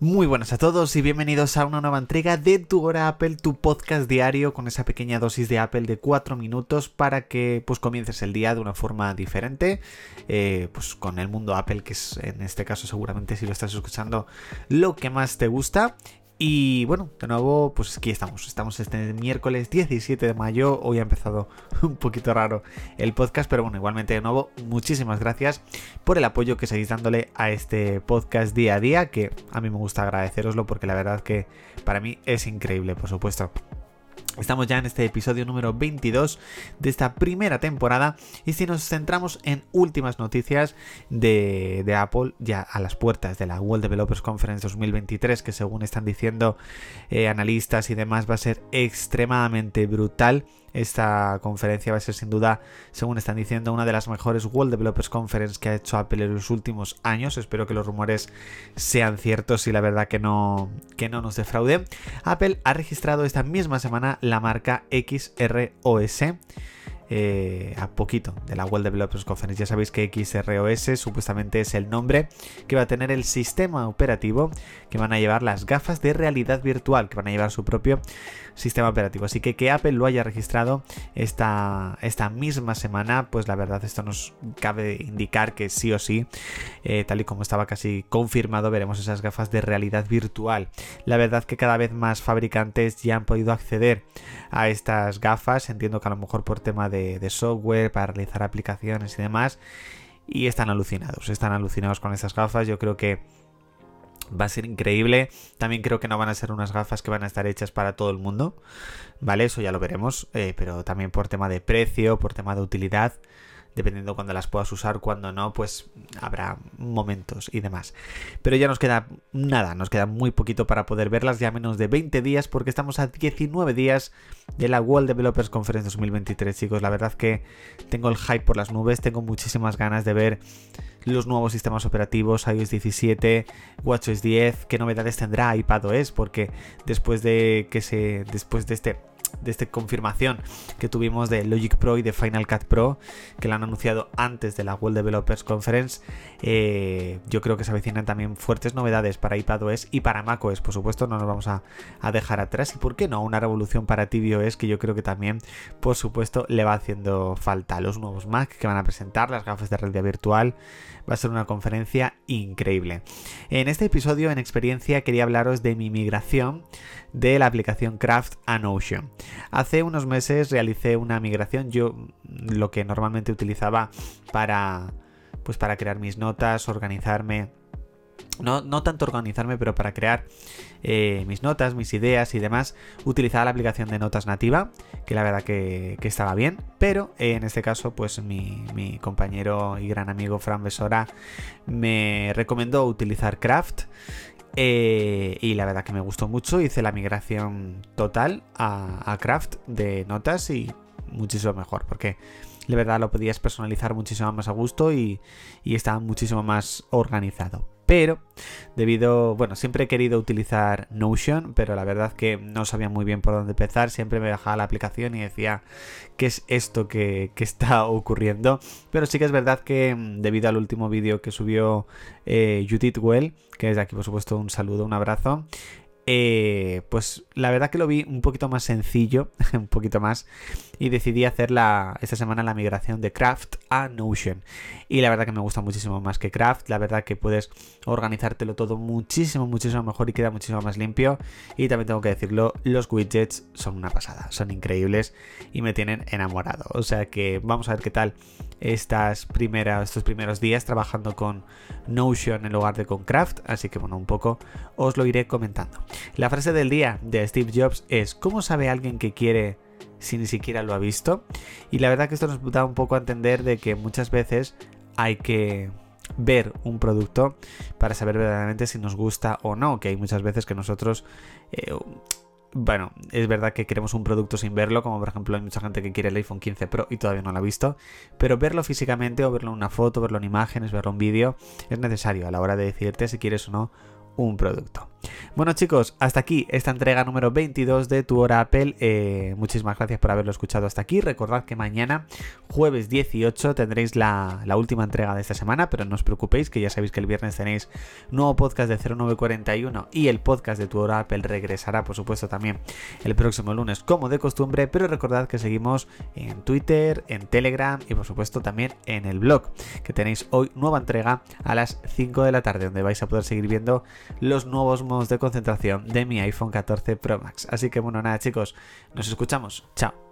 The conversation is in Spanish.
Muy buenas a todos y bienvenidos a una nueva entrega de Tu Hora Apple, tu podcast diario con esa pequeña dosis de Apple de 4 minutos para que pues comiences el día de una forma diferente, eh, pues con el mundo Apple que es en este caso seguramente si lo estás escuchando lo que más te gusta y bueno, de nuevo, pues aquí estamos. Estamos este miércoles 17 de mayo. Hoy ha empezado un poquito raro el podcast, pero bueno, igualmente de nuevo, muchísimas gracias por el apoyo que seguís dándole a este podcast día a día, que a mí me gusta agradeceroslo porque la verdad que para mí es increíble, por supuesto. Estamos ya en este episodio número 22 de esta primera temporada y si nos centramos en últimas noticias de, Apple ya a las puertas de la World Developers Conference 2023 que según están diciendo eh, analistas y demás va a ser extremadamente brutal esta conferencia va a ser sin duda, según están diciendo, una de las mejores World Developers Conference que ha hecho Apple en los últimos años. Espero que los rumores sean ciertos y la verdad que no, que no nos defraude. Apple ha registrado esta misma semana la marca XROS eh, a poquito de la World Developers Conference. Ya sabéis que XROS supuestamente es el nombre que va a tener el sistema operativo que van a llevar las gafas de realidad virtual, que van a llevar su propio sistema operativo. Así que que Apple lo haya registrado esta, esta misma semana, pues la verdad esto nos cabe indicar que sí o sí, eh, tal y como estaba casi confirmado, veremos esas gafas de realidad virtual. La verdad que cada vez más fabricantes ya han podido acceder a estas gafas, entiendo que a lo mejor por tema de de, software para realizar aplicaciones y demás. Y están alucinados, están alucinados con estas gafas. Yo creo que va a ser increíble. También creo que no van a ser unas gafas que van a estar hechas para todo el mundo. ¿Vale? Eso ya lo veremos. Eh, pero también por tema de precio, por tema de utilidad dependiendo cuando las puedas usar, cuando no, pues habrá momentos y demás. Pero ya nos queda nada, nos queda muy poquito para poder verlas, ya menos de 20 días, porque estamos a 19 días de la World Developers Conference 2023, chicos. La verdad que tengo el hype por las nubes, tengo muchísimas ganas de ver los nuevos sistemas operativos, iOS 17, WatchOS 10, qué novedades tendrá iPadOS, porque después de que se después de este de esta confirmación que tuvimos de Logic Pro y de Final Cut Pro, que lo han anunciado antes de la World Developers Conference. Eh, yo creo que se avecinan también fuertes novedades para iPadOS y para macOS, por supuesto, no nos vamos a, dejar atrás. Y por qué no, una revolución para tvOS que yo creo que también, por supuesto, le va haciendo falta. Los nuevos Mac que van a presentar, las gafas de realidad virtual, va a ser una conferencia increíble. En este episodio, en experiencia, quería hablaros de mi migración de la aplicación Craft a Notion. Hace unos meses realicé una migración, yo lo que normalmente utilizaba para pues para crear mis notas, organizarme no, no, tanto organizarme, pero para crear eh, mis notas, mis ideas y demás, utilizaba la aplicación de notas nativa, que la verdad que, estaba bien, pero eh, en este caso, pues mi, compañero y gran amigo Fran Besora me recomendó utilizar Craft. Eh, y la verdad que me gustó mucho, hice la migración total a, Craft de notas y muchísimo mejor, porque de verdad lo podías personalizar muchísimo más a gusto y, y estaba muchísimo más organizado. Pero debido, bueno, siempre he querido utilizar Notion, pero la verdad que no sabía muy bien por dónde empezar, siempre me bajaba la aplicación y decía, ¿qué es esto que, está ocurriendo? Pero sí que es verdad que mm, debido al último vídeo que subió eh, Judith Well, que desde aquí por supuesto un saludo, un abrazo, eh, pues la verdad que lo vi un poquito más sencillo, un poquito más, y decidí hacer esta semana la migración de Craft a Notion. Y la verdad que me gusta muchísimo más que Craft, la verdad que puedes organizártelo todo muchísimo, muchísimo mejor y queda muchísimo más limpio. Y también tengo que decirlo, los widgets son una pasada, son increíbles y me tienen enamorado. O sea que vamos a ver qué tal estas primeras, estos primeros días trabajando con Notion en lugar de con Craft. Así que bueno, un poco os lo iré comentando. La frase del día de Steve Jobs es, ¿cómo sabe alguien que quiere si ni siquiera lo ha visto? Y la verdad que esto nos da un poco a entender de que muchas veces hay que ver un producto para saber verdaderamente si nos gusta o no, que hay muchas veces que nosotros... Eh, bueno, es verdad que queremos un producto sin verlo, como por ejemplo hay mucha gente que quiere el iPhone 15 Pro y todavía no lo ha visto, pero verlo físicamente o verlo en una foto, verlo en imágenes, verlo en vídeo, es necesario a la hora de decidirte si quieres o no un producto. Bueno chicos, hasta aquí esta entrega número 22 de Tu Hora Apple. Eh, muchísimas gracias por haberlo escuchado hasta aquí. Recordad que mañana, jueves 18, tendréis la, última entrega de esta semana, pero no os preocupéis que ya sabéis que el viernes tenéis nuevo podcast de 0941 y el podcast de Tu Hora Apple regresará por supuesto también el próximo lunes como de costumbre, pero recordad que seguimos en Twitter, en Telegram y por supuesto también en el blog, que tenéis hoy nueva entrega a las 5 de la tarde, donde vais a poder seguir viendo los nuevos modos de concentración de mi iPhone 14 Pro Max. Así que bueno, nada chicos, nos escuchamos. Chao.